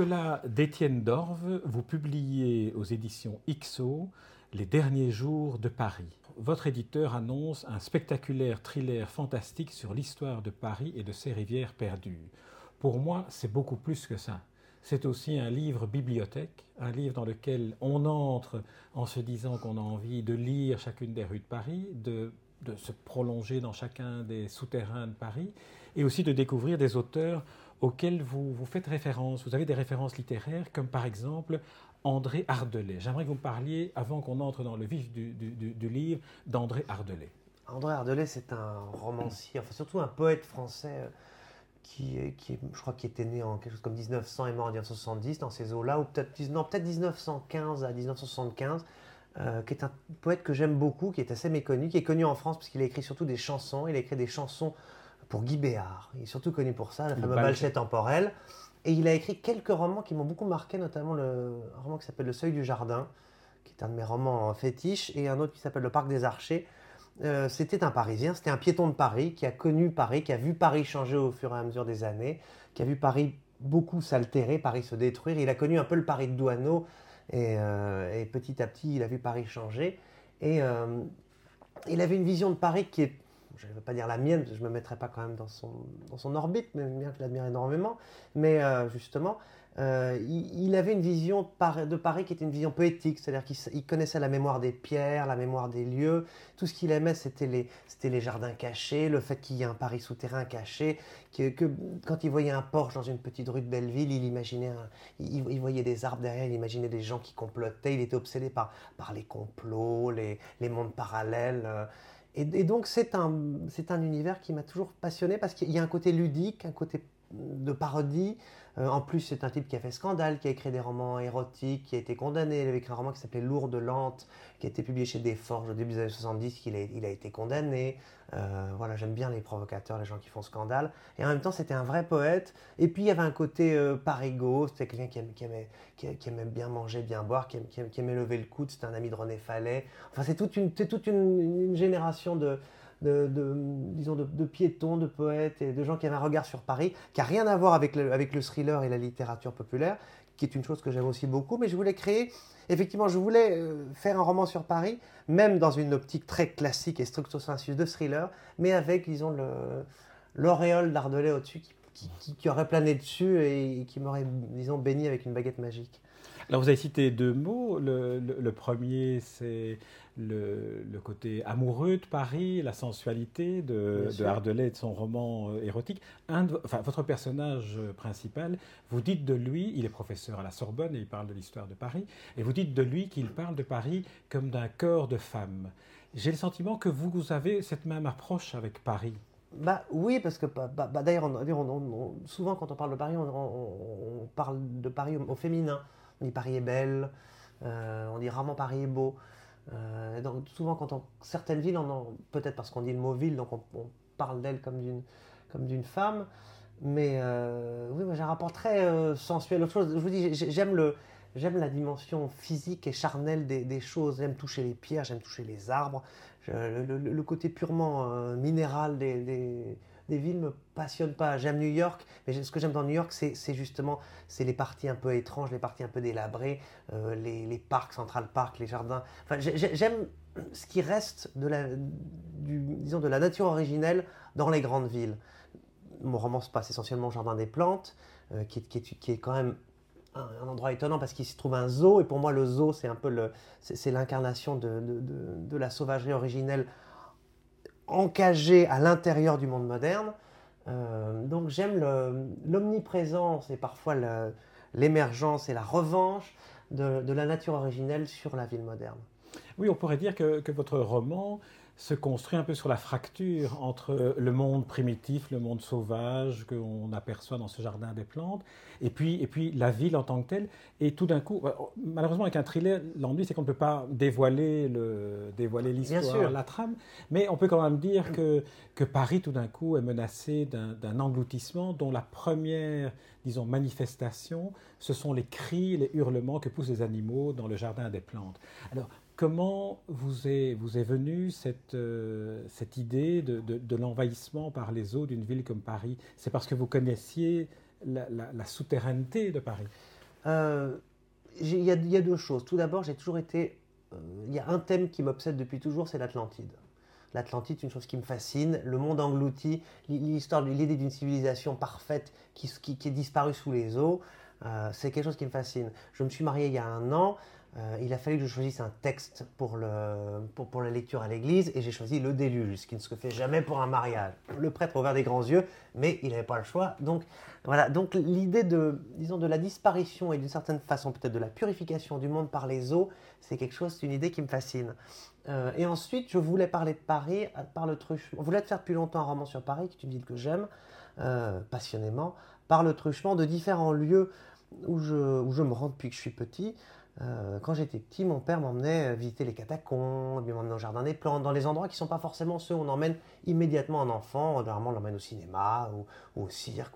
Nicolas d'Étienne Dorve, vous publiez aux éditions XO Les derniers jours de Paris. Votre éditeur annonce un spectaculaire thriller fantastique sur l'histoire de Paris et de ses rivières perdues. Pour moi, c'est beaucoup plus que ça. C'est aussi un livre bibliothèque, un livre dans lequel on entre en se disant qu'on a envie de lire chacune des rues de Paris, de se prolonger dans chacun des souterrains de Paris, et aussi de découvrir des auteurs auxquels vous, vous faites référence. Vous avez des références littéraires, comme par exemple André Ardelais. J'aimerais que vous me parliez, avant qu'on entre dans le vif du, livre, d'André Ardelais. André Ardelais, c'est un romancier, enfin surtout un poète français euh, qui, qui je crois, qui était né en quelque chose comme 1900 et mort en 1970 dans ces eaux-là, ou peut-être peut 1915 à 1975. Euh, qui est un poète que j'aime beaucoup, qui est assez méconnu, qui est connu en France parce qu'il a écrit surtout des chansons. Il a écrit des chansons pour Guy Béard. Il est surtout connu pour ça, le fameux Balchet temporel. Et il a écrit quelques romans qui m'ont beaucoup marqué, notamment le, un roman qui s'appelle Le Seuil du Jardin, qui est un de mes romans fétiches, et un autre qui s'appelle Le Parc des Archers. Euh, c'était un Parisien, c'était un piéton de Paris qui a connu Paris, qui a vu Paris changer au fur et à mesure des années, qui a vu Paris beaucoup s'altérer, Paris se détruire. Il a connu un peu le Paris de Douaneau, et, euh, et petit à petit, il a vu Paris changer. Et euh, il avait une vision de Paris qui est je ne veux pas dire la mienne, je ne me mettrai pas quand même dans son, orbite, mais bien que je l'admire énormément. Mais euh, justement, euh, il, avait une vision de Paris qui était une vision poétique, c'est-à-dire qu'il connaissait la mémoire des pierres, la mémoire des lieux. Tout ce qu'il aimait, c'était les, jardins cachés, le fait qu'il y ait un Paris souterrain caché, quand il voyait un porche dans une petite rue de Belleville, il imaginait, il, voyait des arbres derrière, il imaginait des gens qui complotaient. Il était obsédé par, les complots, les, les mondes parallèles. Euh, et, donc c'est un, univers qui m'a toujours passionné parce qu'il y a un côté ludique, un côté de parodie. Euh, en plus, c'est un type qui a fait scandale, qui a écrit des romans érotiques, qui a été condamné. Il avait écrit un roman qui s'appelait Lourde Lente, qui a été publié chez Desforges au début des années 70, qu'il a, il a été condamné. Euh, voilà, j'aime bien les provocateurs, les gens qui font scandale. Et en même temps, c'était un vrai poète. Et puis, il y avait un côté euh, parigo, c'était quelqu'un qui, aimait, bien manger, bien boire, qui, aimait, lever le coude. C'était un ami de René Fallet. Enfin, c'est toute une, génération de, de, disons de, piétons, de poètes et de gens qui avaient un regard sur Paris, qui n'a rien à voir avec le, avec le thriller et la littérature populaire, qui est une chose que j'aime aussi beaucoup. Mais je voulais créer effectivement, je voulais euh, faire un roman sur Paris, même dans une optique très classique et structo sensu de thriller, mais avec, disons, l'auréole d'Ardelais au-dessus qui, aurait plané dessus et qui m'aurait, disons, béni avec une baguette magique. Alors, vous avez cité deux mots. le premier, c'est le, côté amoureux de Paris, la sensualité de, de Hardelais et de son roman euh, érotique. Un enfin, votre personnage euh, principal, vous dites de lui, il est professeur à la Sorbonne et il parle de l'histoire de Paris, et vous dites de lui qu'il parle de Paris comme d'un corps de femme. J'ai le sentiment que vous, avez cette même approche avec Paris. Bah oui, parce que bah, bah, bah d'ailleurs, souvent quand on parle de Paris, on, parle de Paris au, féminin. On dit Paris est belle, euh, on dit rarement Paris est beau. Euh, donc souvent, quand on, certaines villes, peut-être parce qu'on dit le mot ville, donc on, parle d'elle comme d'une femme. Mais euh, oui, j'ai un rapport très euh, sensuel. Autre chose, je vous dis, j'aime la dimension physique et charnelle des, choses. J'aime toucher les pierres, j'aime toucher les arbres. le, côté purement minéral des villes me passionnent pas. J'aime New York, mais ce que j'aime dans New York, c'est justement c'est les parties un peu étranges, les parties un peu délabrées, euh, les, parcs, Central Park, les jardins. Enfin, j'aime ce qui reste de la, disons, de la nature originelle dans les grandes villes. Mon roman se passe essentiellement au Jardin des Plantes, euh, qui, est, quand même un, endroit étonnant parce qu'il s'y trouve un zoo, et pour moi le zoo c'est un peu l'incarnation de, de, la sauvagerie originelle encagé à l'intérieur du monde moderne. Euh, donc j'aime l'omniprésence et parfois l'émergence et la revanche de, la nature originelle sur la ville moderne. Oui, on pourrait dire que, que votre roman se construit un peu sur la fracture entre le monde primitif, le monde sauvage qu'on aperçoit dans ce jardin des plantes, et puis, et puis la ville en tant que telle. Et tout d'un coup, malheureusement avec un thriller, l'ennui c'est qu'on ne peut pas dévoiler le dévoiler l'histoire, la trame, mais on peut quand même dire que, que Paris tout d'un coup est menacé d'un engloutissement dont la première, disons, manifestation, ce sont les cris, les hurlements que poussent les animaux dans le jardin des plantes. Alors, Comment vous est, venue cette, euh, idée de, l'envahissement par les eaux d'une ville comme Paris? C'est parce que vous connaissiez la, souterraineté de Paris? Euh, Il y, a deux choses. Tout d'abord, j'ai toujours été... Euh, il y a un thème qui m'obsède depuis toujours, c'est l'Atlantide. L'Atlantide, une chose qui me fascine, le monde englouti, l'histoire, l'idée d'une civilisation parfaite qui, est disparue sous les eaux, euh, c'est quelque chose qui me fascine. Je me suis marié il y a un an, euh, il a fallu que je choisisse un texte pour, le, pour, la lecture à l'église et j'ai choisi le déluge, ce qui ne se fait jamais pour un mariage. Le prêtre a ouvert des grands yeux, mais il n'avait pas le choix. Donc voilà, donc l'idée de, disons, de la disparition et d'une certaine façon peut-être de la purification du monde par les eaux, c'est quelque chose, c'est une idée qui me fascine. Euh, et ensuite, je voulais parler de Paris par le truchement. Je voulais faire depuis longtemps un roman sur Paris, qui est une ville que j'aime passionnément, par le truchement de différents lieux où je, me rends depuis que je suis petit. Euh, quand j'étais petit, mon père m'emmenait visiter les catacombes, il m'emmenait au jardin des plantes, dans les endroits qui ne sont pas forcément ceux où on emmène immédiatement un enfant. Généralement, on l'emmène au cinéma ou, au cirque.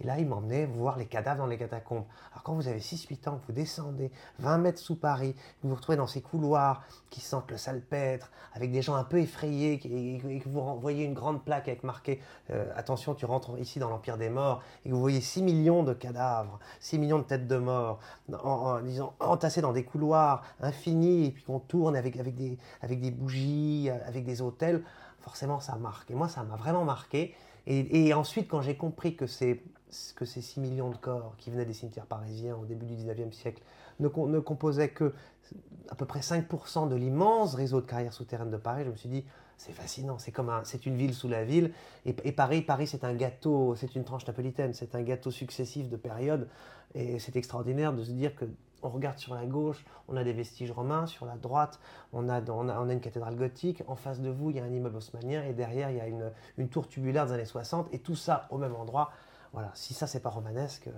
Et là, il m'emmenait voir les cadavres dans les catacombes. Alors, quand vous avez 6-8 ans, vous descendez 20 mètres sous Paris, vous vous retrouvez dans ces couloirs qui sentent le salpêtre, avec des gens un peu effrayés, et que vous voyez une grande plaque avec marqué euh, Attention, tu rentres ici dans l'Empire des Morts, et que vous voyez 6 millions de cadavres, 6 millions de têtes de morts, en, disons, entassés dans des couloirs infinis, et puis qu'on tourne avec, avec, des, avec des bougies, avec des hôtels, forcément ça marque. Et moi, ça m'a vraiment marqué. Et, ensuite, quand j'ai compris que ces, que ces 6 millions de corps qui venaient des cimetières parisiens au début du 19e siècle ne, composaient que à peu près 5% de l'immense réseau de carrières souterraines de Paris, je me suis dit, c'est fascinant, c'est comme c'est une ville sous la ville. Et, Paris, Paris c'est un gâteau, c'est une tranche napolitaine, c'est un gâteau successif de périodes. Et c'est extraordinaire de se dire que on regarde sur la gauche, on a des vestiges romains, sur la droite, on a, on a, une cathédrale gothique, en face de vous, il y a un immeuble haussmannien, et derrière, il y a une, une tour tubulaire des années 60, et tout ça au même endroit. Voilà, si ça, c'est pas romanesque. Euh,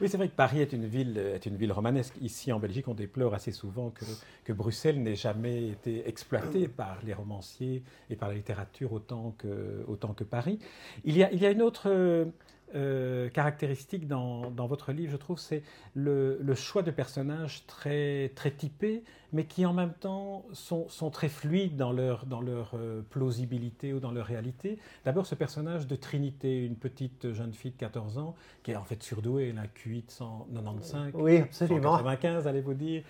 oui, c'est vrai que Paris est une ville, est une ville romanesque. Ici, en Belgique, on déplore assez souvent que, que Bruxelles n'ait jamais été exploitée par les romanciers et par la littérature autant que, autant que Paris. Il y a, il y a une autre euh, caractéristique dans, dans, votre livre, je trouve, c'est le, le, choix de personnages très, très typés, mais qui en même temps sont, sont très fluides dans leur, dans leur euh, plausibilité ou dans leur réalité. D'abord, ce personnage de Trinité, une petite jeune fille de 14 ans, qui est en fait surdouée, elle a QI de 195, oui, absolument. 195, allez-vous dire.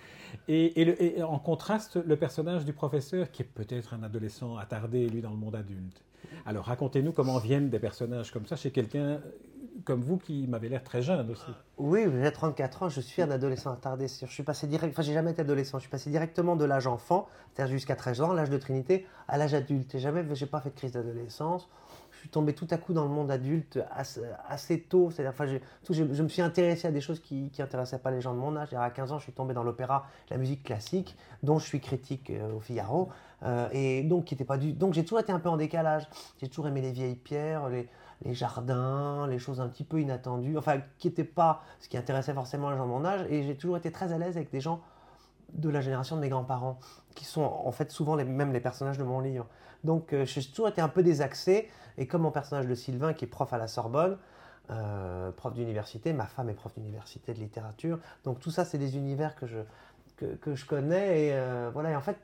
Et, et, et en contraste, le personnage du professeur, qui est peut-être un adolescent attardé, lui, dans le monde adulte. Alors racontez-nous comment viennent des personnages comme ça chez quelqu'un comme vous qui m'avez l'air très jeune aussi. Oui, j'ai 34 ans, je suis un adolescent attardé. Je suis passé direct, enfin j'ai jamais été adolescent, je suis passé directement de l'âge enfant, c'est-à-dire jusqu'à 13 ans, l'âge de Trinité, à l'âge adulte. Et jamais, pas fait de crise d'adolescence. Je suis tombé tout à coup dans le monde adulte assez, tôt. C'est-à-dire, enfin, je, me suis intéressé à des choses qui n'intéressaient pas les gens de mon âge. À 15 ans, je suis tombé dans l'opéra, la musique classique, dont je suis critique euh, au Figaro. Euh, et donc, qui était pas du... donc j'ai toujours été un peu en décalage. J'ai toujours aimé les vieilles pierres, les, les jardins, les choses un petit peu inattendues, enfin qui n'étaient pas ce qui intéressait forcément les gens de mon âge. Et j'ai toujours été très à l'aise avec des gens de la génération de mes grands-parents, qui sont en fait souvent les, même les personnages de mon livre. Donc euh, j'ai toujours été un peu désaxé, et comme mon personnage de Sylvain, qui est prof à la Sorbonne, euh, prof d'université, ma femme est prof d'université de littérature, donc tout ça c'est des univers que je, que, je connais, et euh, voilà, et en fait,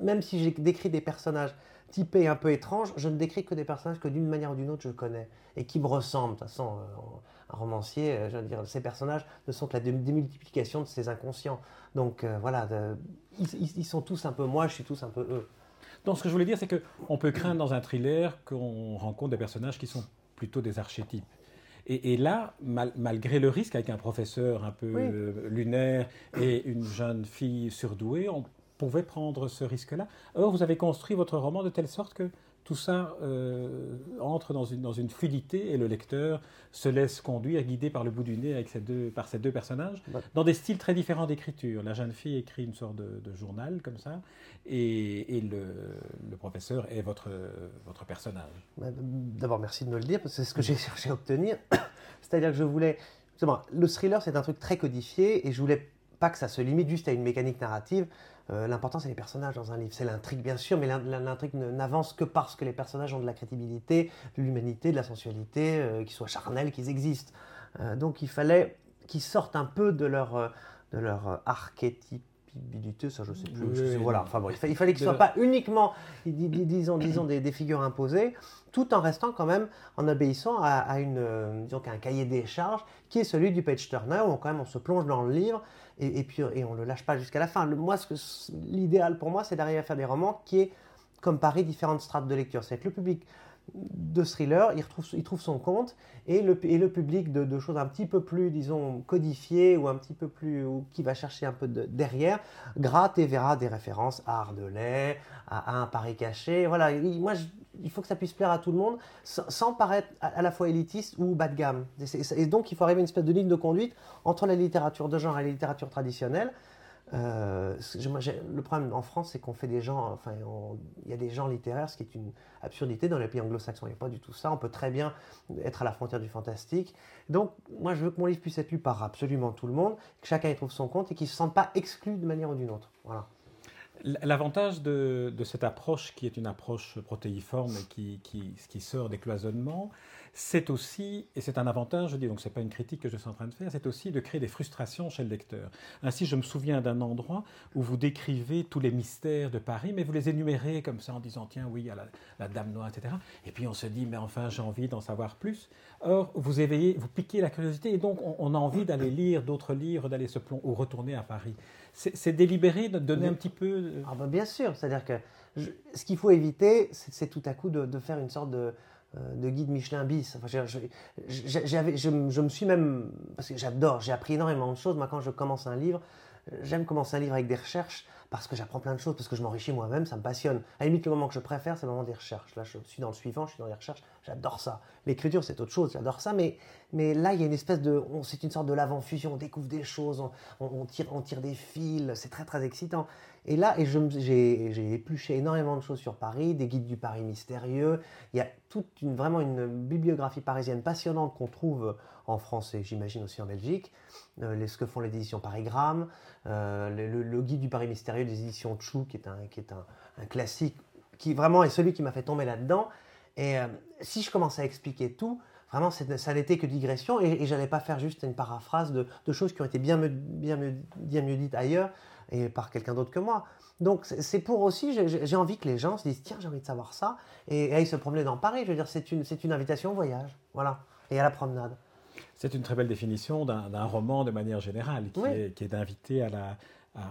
même si j'ai décrit des personnages typé un peu étrange, je ne décris que des personnages que d'une manière ou d'une autre je connais et qui me ressemblent. De toute façon, euh, un romancier, je veux dire, ces personnages ne sont que la démultiplication de ses inconscients. Donc voilà, ils, sont tous un peu moi, je suis tous un peu eux. Donc ce que je voulais dire, c'est qu'on peut craindre dans un thriller qu'on rencontre des personnages qui sont plutôt des archétypes. Et, là, malgré le risque, avec un professeur un peu lunaire et une jeune fille surdouée, on pouvait prendre ce risque-là. Or, vous avez construit votre roman de telle sorte que tout ça euh, entre dans une, dans une fluidité et le lecteur se laisse conduire, guidé par le bout du nez avec ces deux, par ces deux personnages, dans des styles très différents d'écriture. La jeune fille écrit une sorte de, journal comme ça, et, et le, le, professeur est votre, votre personnage. Bah, d'abord, merci de me le dire, parce que c'est ce que j'ai cherché à obtenir. C'est-à-dire que je voulais... Le thriller, c'est un truc très codifié, et je voulais pas que ça se limite juste à une mécanique narrative. Euh, l'important, c'est les personnages dans un livre. C'est l'intrigue, bien sûr, mais l'intrigue n'avance que parce que les personnages ont de la crédibilité, de l'humanité, de la sensualité, euh, qu'ils soient charnels, qu'ils existent. Euh, donc il fallait qu'ils sortent un peu de leur, de leur ça je sais plus. voilà, enfin bon, il, fallait, qu'il ne soit pas uniquement, disons, disons des, figures imposées, tout en restant quand même en obéissant à, une, disons, un cahier des charges qui est celui du page turner où on, quand même on se plonge dans le livre et, puis on le lâche pas jusqu'à la fin. moi, l'idéal pour moi, c'est d'arriver à faire des romans qui est comme Paris, différentes strates de lecture. C'est que le public de thriller, il, retrouve, il trouve son compte, et le, et le public de, choses un petit peu plus, disons, codifiées, ou un petit peu plus, ou qui va chercher un peu de, derrière, gratte et verra des références à Ardelais, à, un Paris caché. Voilà, moi, il faut que ça puisse plaire à tout le monde, sans, paraître à, la fois élitiste ou bas de gamme. Et, et, donc, il faut arriver à une espèce de ligne de conduite entre la littérature de genre et la littérature traditionnelle, euh, le problème en France, c'est qu'on fait des gens, enfin, il y a des gens littéraires, ce qui est une absurdité dans les pays anglo-saxons. Il n'y a pas du tout ça. On peut très bien être à la frontière du fantastique. Donc, moi, je veux que mon livre puisse être lu par absolument tout le monde, que chacun y trouve son compte et qu'il ne se sente pas exclu de manière ou d'une autre. Voilà. L'avantage de, cette approche, qui est une approche protéiforme et qui, sort des cloisonnements, c'est aussi, et c'est un avantage, je dis, donc ce n'est pas une critique que je suis en train de faire, c'est aussi de créer des frustrations chez le lecteur. Ainsi, je me souviens d'un endroit où vous décrivez tous les mystères de Paris, mais vous les énumérez comme ça en disant, tiens, oui, il y a la, Dame Noire, etc. Et puis on se dit, mais enfin, j'ai envie d'en savoir plus. Or, vous éveillez, vous piquez la curiosité, et donc on, a envie d'aller lire d'autres livres, d'aller se plonger ou retourner à Paris. C'est délibéré de donner un petit peu... Ah ben bien sûr, c'est-à-dire que ce qu'il faut éviter, c'est tout à coup de faire une sorte de de guide Michelin bis. Enfin, je, je, me suis même, parce que j'adore, j'ai appris énormément de choses. Moi, quand je commence un livre, j'aime commencer un livre avec des recherches parce que j'apprends plein de choses, parce que je m'enrichis moi-même, ça me passionne. À la limite, le moment que je préfère, c'est le moment des recherches. Là, je suis dans le suivant, je suis dans les recherches, j'adore ça. L'écriture, c'est autre chose, j'adore ça, mais, mais là, il y a une espèce de. C'est une sorte de l'avant-fusion, on découvre des choses, on, tire, on tire des fils, c'est très, très excitant. Et là, et j'ai épluché énormément de choses sur Paris, des guides du Paris mystérieux. Il y a toute une, vraiment une bibliographie parisienne passionnante qu'on trouve en France et j'imagine aussi en Belgique. Euh, ce que font les éditions Parigramme, euh, le, guide du Paris mystérieux des éditions Chou, qui est un, qui est un, classique, qui vraiment est celui qui m'a fait tomber là-dedans. Et euh, si je commence à expliquer tout, vraiment, ça n'était que digression et, et j'allais pas faire juste une paraphrase de, choses qui ont été bien bien, bien mieux dites ailleurs et par quelqu'un d'autre que moi. Donc c'est pour aussi, j'ai envie que les gens se disent, tiens, j'ai envie de savoir ça, et, aillent se promener dans Paris. Je veux dire, c'est une, une invitation au voyage, voilà, et à la promenade. C'est une très belle définition d'un roman de manière générale, qui est, qui est d'inviter à la,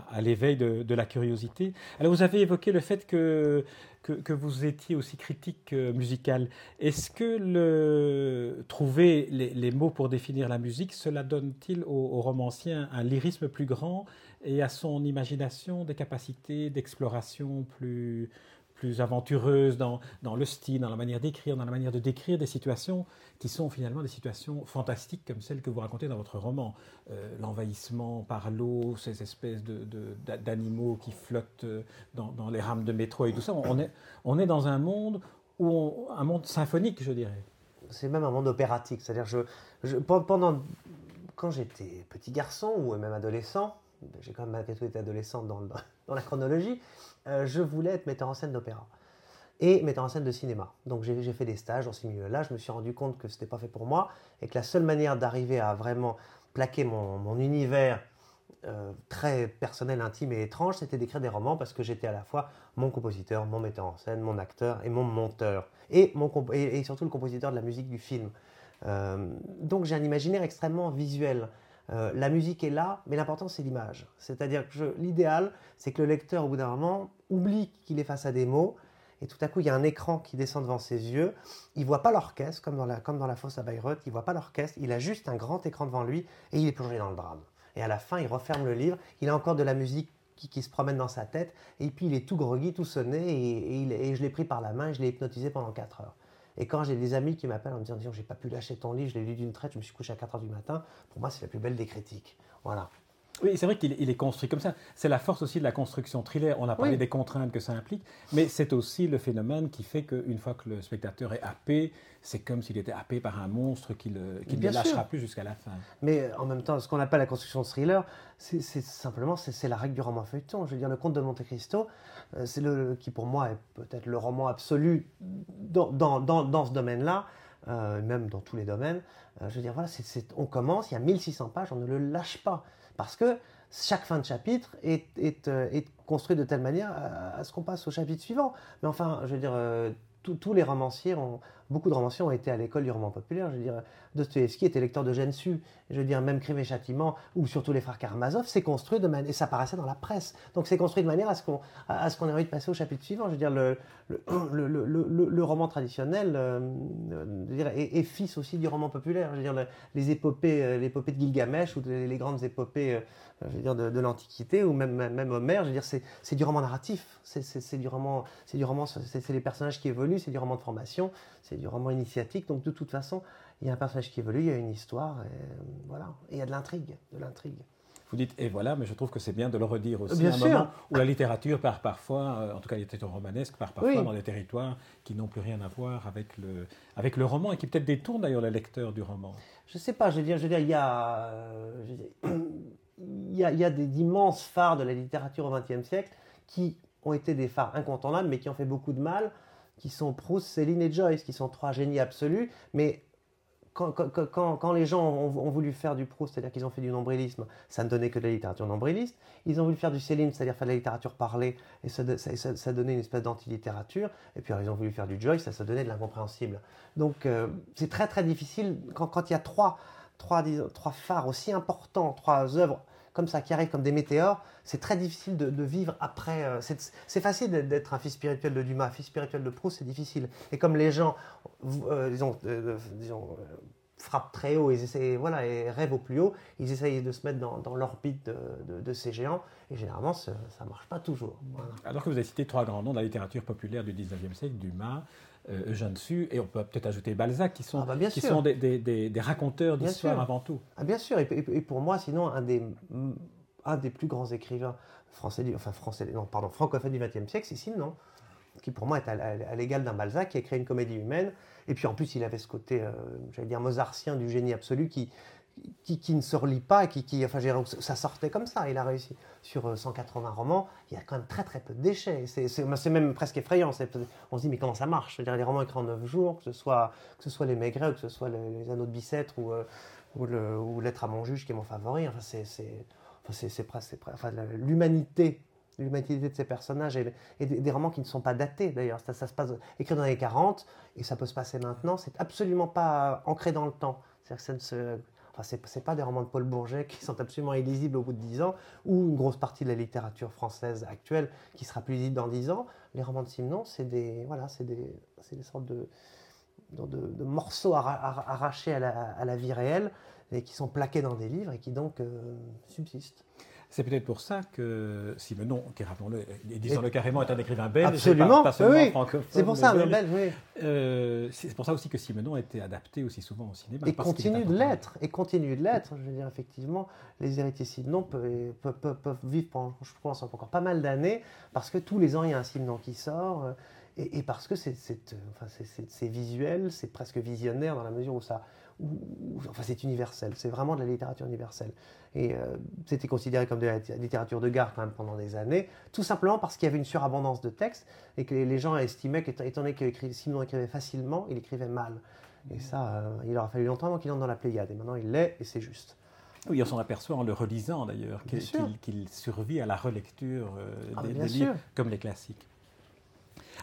à, l'éveil de, la curiosité. Alors vous avez évoqué le fait que, que, vous étiez aussi critique euh, musical. Est-ce que le, trouver les, mots pour définir la musique, cela donne-t-il aux romanciens un lyrisme plus grand et à son imagination des capacités d'exploration plus, plus aventureuses dans, le style, dans la manière d'écrire, dans la manière de décrire des situations qui sont finalement des situations fantastiques comme celles que vous racontez dans votre roman. Euh, l'envahissement par l'eau, ces espèces d'animaux qui flottent euh, dans, les rames de métro et tout ça. On est, dans un monde, où un monde symphonique, je dirais. C'est même un monde opératique. C'est-à-dire, je, pendant, quand j'étais petit garçon ou même adolescent, j'ai quand même malgré tout été adolescent dans, la chronologie, euh, je voulais être metteur en scène d'opéra et metteur en scène de cinéma. Donc j'ai fait des stages dans ces milieux-là, je me suis rendu compte que ce n'était pas fait pour moi et que la seule manière d'arriver à vraiment plaquer mon, mon univers euh, très personnel, intime et étrange, c'était d'écrire des romans parce que j'étais à la fois mon compositeur, mon metteur en scène, mon acteur et mon monteur et, mon et, surtout le compositeur de la musique du film. Euh, donc j'ai un imaginaire extrêmement visuel. Euh, la musique est là, mais l'important c'est l'image. C'est-à-dire que l'idéal, c'est que le lecteur, au bout d'un moment, oublie qu'il est face à des mots, et tout à coup il y a un écran qui descend devant ses yeux. Il voit pas l'orchestre, comme dans la, fosse à Bayreuth, il voit pas l'orchestre, il a juste un grand écran devant lui, et il est plongé dans le drame. Et à la fin, il referme le livre, il a encore de la musique qui, se promène dans sa tête, et puis il est tout groggy, tout sonné, et, et je l'ai pris par la main, et je l'ai hypnotisé pendant 4 heures. Et quand j'ai des amis qui m'appellent en me disant, j'ai pas pu lâcher ton livre, je l'ai lu d'une traite, je me suis couché à 4 heures du matin, pour moi, c'est la plus belle des critiques. Voilà. Oui, c'est vrai qu'il est construit comme ça. C'est la force aussi de la construction thriller. On a parlé des contraintes que ça implique, mais c'est aussi le phénomène qui fait qu'une fois que le spectateur est happé, c'est comme s'il était happé par un monstre qui, ne lâchera plus jusqu'à la fin. Mais en même temps, ce qu'on appelle la construction thriller, c'est simplement c'est la règle du roman feuilleton. Je veux dire, le Comte de Monte Cristo, euh, c'est le qui pour moi est peut-être le roman absolu dans, dans, dans, ce domaine-là. Euh, même dans tous les domaines. Euh, je veux dire, voilà, on commence, il y a 1600 pages, on ne le lâche pas. Parce que chaque fin de chapitre est, est, est construite de telle manière à, ce qu'on passe au chapitre suivant. Mais enfin, je veux dire, tous les romanciers ont, beaucoup de romanciers ont été à l'école du roman populaire. Je veux dire, Dostoevsky était lecteur de Gensu. Je veux dire, même Crime et Châtiment, ou surtout les frères Karamazov, c'est construit de manière. Et ça paraissait dans la presse. Donc c'est construit de manière à ce qu'on ait envie de passer au chapitre suivant. Je veux dire, le, le, le, le roman traditionnel euh, dire, est, fils aussi du roman populaire. Je veux dire, les épopées, euh, l'épopée de Gilgamesh ou les, grandes épopées euh, je veux dire, de, l'Antiquité, ou même, même Homère, je veux dire, c'est du roman narratif. C'est du roman, c'est du roman, c'est les personnages qui évoluent, c'est du roman de formation, du roman initiatique. Donc de toute façon, il y a un personnage qui évolue, il y a une histoire, et, voilà. Et il y a de l'intrigue, de l'intrigue. Vous dites et voilà, mais je trouve que c'est bien de le redire aussi. Bien un sûr. moment où la littérature part parfois, euh, en tout cas la littérature romanesque, part parfois dans des territoires qui n'ont plus rien à voir avec le, avec le roman et qui peut-être détournent d'ailleurs le lecteur du roman. Je ne sais pas, je veux dire, je veux dire il y a, euh, il y a, il y a d'immenses phares de la littérature au XXe siècle qui ont été des phares incontournables, mais qui ont fait beaucoup de mal, qui sont Proust, Céline et Joyce, qui sont trois génies absolus, mais quand, les gens ont, voulu faire du Proust, c'est-à-dire qu'ils ont fait du nombrilisme, ça ne donnait que de la littérature nombriliste. Ils ont voulu faire du Céline, c'est-à-dire faire de la littérature parlée, et ça, donnait une espèce d'anti-littérature. Et puis ils ont voulu faire du Joyce, ça, ça donnait de l'incompréhensible. Donc euh, c'est très très difficile quand, il y a trois, trois, trois phares aussi importants, trois œuvres comme ça qui arrivent comme des météores, c'est très difficile de, vivre après. Euh, c'est facile d'être un fils spirituel de Dumas, fils spirituel de Proust, c'est difficile. Et comme les gens, euh, disons, euh, disons frappent très haut et, essaient, voilà, et rêvent au plus haut, ils essayent de se mettre dans, l'orbite de, ces géants, et généralement, ça ne marche pas toujours. Alors que vous avez cité trois grands noms de la littérature populaire du 19e siècle, Dumas, euh, Eugène Sue, et on peut peut-être ajouter Balzac, qui sont, ah bah, qui sont des, des, des, raconteurs d'histoire avant tout. Ah bien sûr, et, pour moi, sinon, un des, un des plus grands écrivains français, enfin français, non, pardon, francophones du XXe siècle, c'est Simon, qui pour moi est à, l'égal d'un Balzac, qui a créé une comédie humaine, et puis en plus, il avait ce côté, euh, j'allais dire, mozartien du génie absolu qui, qui, ne se relie pas, qui, qui enfin, ça sortait comme ça. Il a réussi sur 180 euh, romans. Il y a quand même très très peu de déchets. C'est même presque effrayant. On se dit mais comment ça marche? Je veux dire, les romans écrits en 9 jours, que ce soit que ce soit les Maigret, que ce soit les, Anneaux de Bicêtre ou, euh, ou, le, Lettre à mon juge qui est mon favori. Enfin, c'est enfin, presque enfin, l'humanité l'humanité de ces personnages et, des, romans qui ne sont pas datés d'ailleurs. Ça, se passe écrit dans les années 40 et ça peut se passer maintenant. C'est absolument pas ancré dans le temps. C'est-à-dire que ça se ce n'est pas des romans de Paul Bourget qui sont absolument illisibles au bout de 10 ans, ou une grosse partie de la littérature française actuelle qui sera plus lisible dans 10 ans. Les romans de Simon, c'est des, voilà, des, des sortes de, de, morceaux arrachés à la, à la, vie réelle et qui sont plaqués dans des livres et qui donc euh, subsistent. C'est peut-être pour ça que Simenon, qui rappelons-le, disons-le carrément, est un écrivain belge, absolument, pas, seulement oui. C'est pour ça, belge, oui. Euh, c'est pour ça aussi que Simenon a été adapté aussi souvent au cinéma. Et continue de l'être, et continue de l'être. Je veux dire, effectivement, les héritiers Simenon peuvent, peuvent, vivre pendant, je pense, encore pas mal d'années, parce que tous les ans, il y a un Simenon qui sort. Euh, et, parce que c'est enfin, visuel, c'est presque visionnaire dans la mesure où ça, enfin c'est universel, c'est vraiment de la littérature universelle. Et euh, c'était considéré comme de la littérature de gare quand même pendant des années, tout simplement parce qu'il y avait une surabondance de textes et que les gens estimaient qu'étant donné que Simon écrivait facilement, il écrivait mal. Et ça, euh, il aura fallu longtemps avant qu'il entre dans la Pléiade. Et maintenant, il l'est et c'est juste. Oui, on s'en aperçoit en le relisant d'ailleurs, qu'il survit à la relecture euh, ah, des, livres comme les classiques.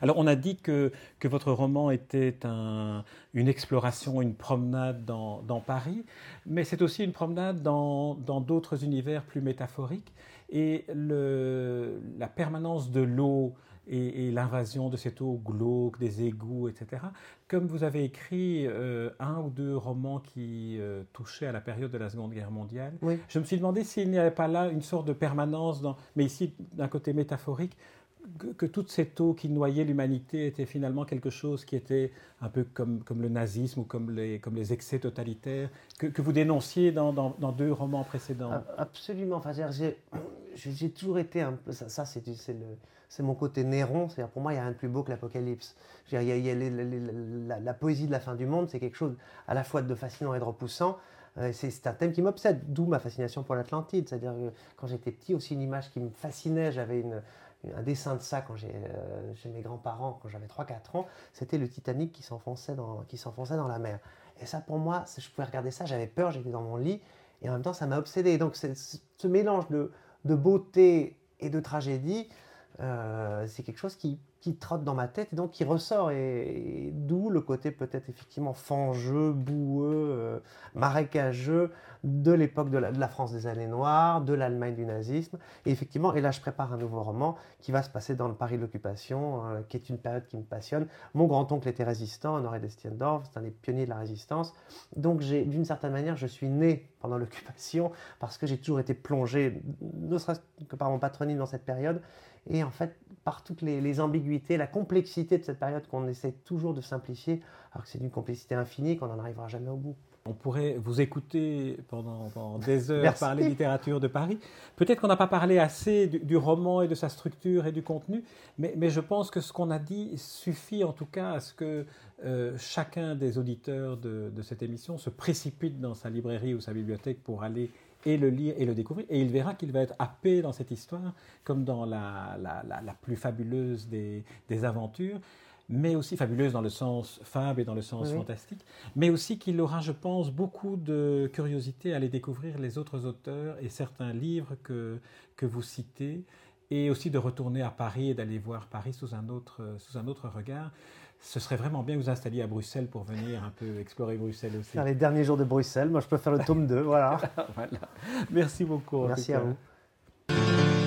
Alors on a dit que, que votre roman était un, une exploration, une promenade dans, dans Paris, mais c'est aussi une promenade dans d'autres univers plus métaphoriques. Et le, la permanence de l'eau et, l'invasion de cette eau glauque, des égouts, etc. Comme vous avez écrit euh, un ou deux romans qui euh, touchaient à la période de la Seconde Guerre mondiale, je me suis demandé s'il n'y avait pas là une sorte de permanence, dans, mais ici d'un côté métaphorique, que, toute cette eau qui noyait l'humanité était finalement quelque chose qui était un peu comme, comme le nazisme ou comme les, comme les excès totalitaires, que, que vous dénonciez dans, dans, deux romans précédents. Absolument. Enfin, j'ai toujours été un peu. Ça, ça c'est mon côté Néron. C'est-à-dire, pour moi, il n'y a rien de plus beau que l'Apocalypse. Y a, la, poésie de la fin du monde, c'est quelque chose à la fois de fascinant et de repoussant. Euh, c'est un thème qui m'obsède, d'où ma fascination pour l'Atlantide. C'est-à-dire quand j'étais petit, aussi une image qui me fascinait, j'avais une, un dessin de ça quand j'ai euh, chez mes grands-parents, quand j'avais 3-4 ans, c'était le Titanic qui s'enfonçait dans, dans la mer. Et ça, pour moi, je pouvais regarder ça, j'avais peur, j'étais dans mon lit, Et en même temps, ça m'a obsédé. Donc, ce mélange de, de beauté et de tragédie, euh, c'est quelque chose qui, qui, trotte dans ma tête et donc qui ressort. Et, d'où le côté peut-être effectivement fangeux, boueux, euh, marécageux de l'époque de, la, France des années noires, de l'Allemagne du nazisme. Et effectivement, et là je prépare un nouveau roman qui va se passer dans le Paris de l'occupation, euh, qui est une période qui me passionne. Mon grand-oncle était résistant, Honoré d'Estiendorf, c'est un des pionniers de la résistance. Donc d'une certaine manière, je suis né pendant l'occupation parce que j'ai toujours été plongé, ne serait-ce que par mon patronyme dans cette période et en fait par toutes les, ambiguïtés, la complexité de cette période qu'on essaie toujours de simplifier, alors que c'est d'une complexité infinie qu'on n'en arrivera jamais au bout. On pourrait vous écouter pendant, des heures parler littérature de Paris. Peut-être qu'on n'a pas parlé assez du, roman et de sa structure et du contenu, mais, je pense que ce qu'on a dit suffit en tout cas à ce que euh, chacun des auditeurs de, de, cette émission se précipite dans sa librairie ou sa bibliothèque pour aller et le lire et le découvrir. Et il verra qu'il va être happé dans cette histoire, comme dans la, la, plus fabuleuse des, des, aventures, mais aussi fabuleuse dans le sens fable et dans le sens fantastique, mais aussi qu'il aura, je pense, beaucoup de curiosité à aller découvrir les autres auteurs et certains livres que, que vous citez, et aussi de retourner à Paris et d'aller voir Paris sous un autre, sous un autre regard ce serait vraiment bien que vous installiez à Bruxelles pour venir un peu explorer Bruxelles aussi. Faire les derniers jours de Bruxelles, moi je peux faire le tome 2, voilà. voilà. Merci beaucoup. Merci à vous.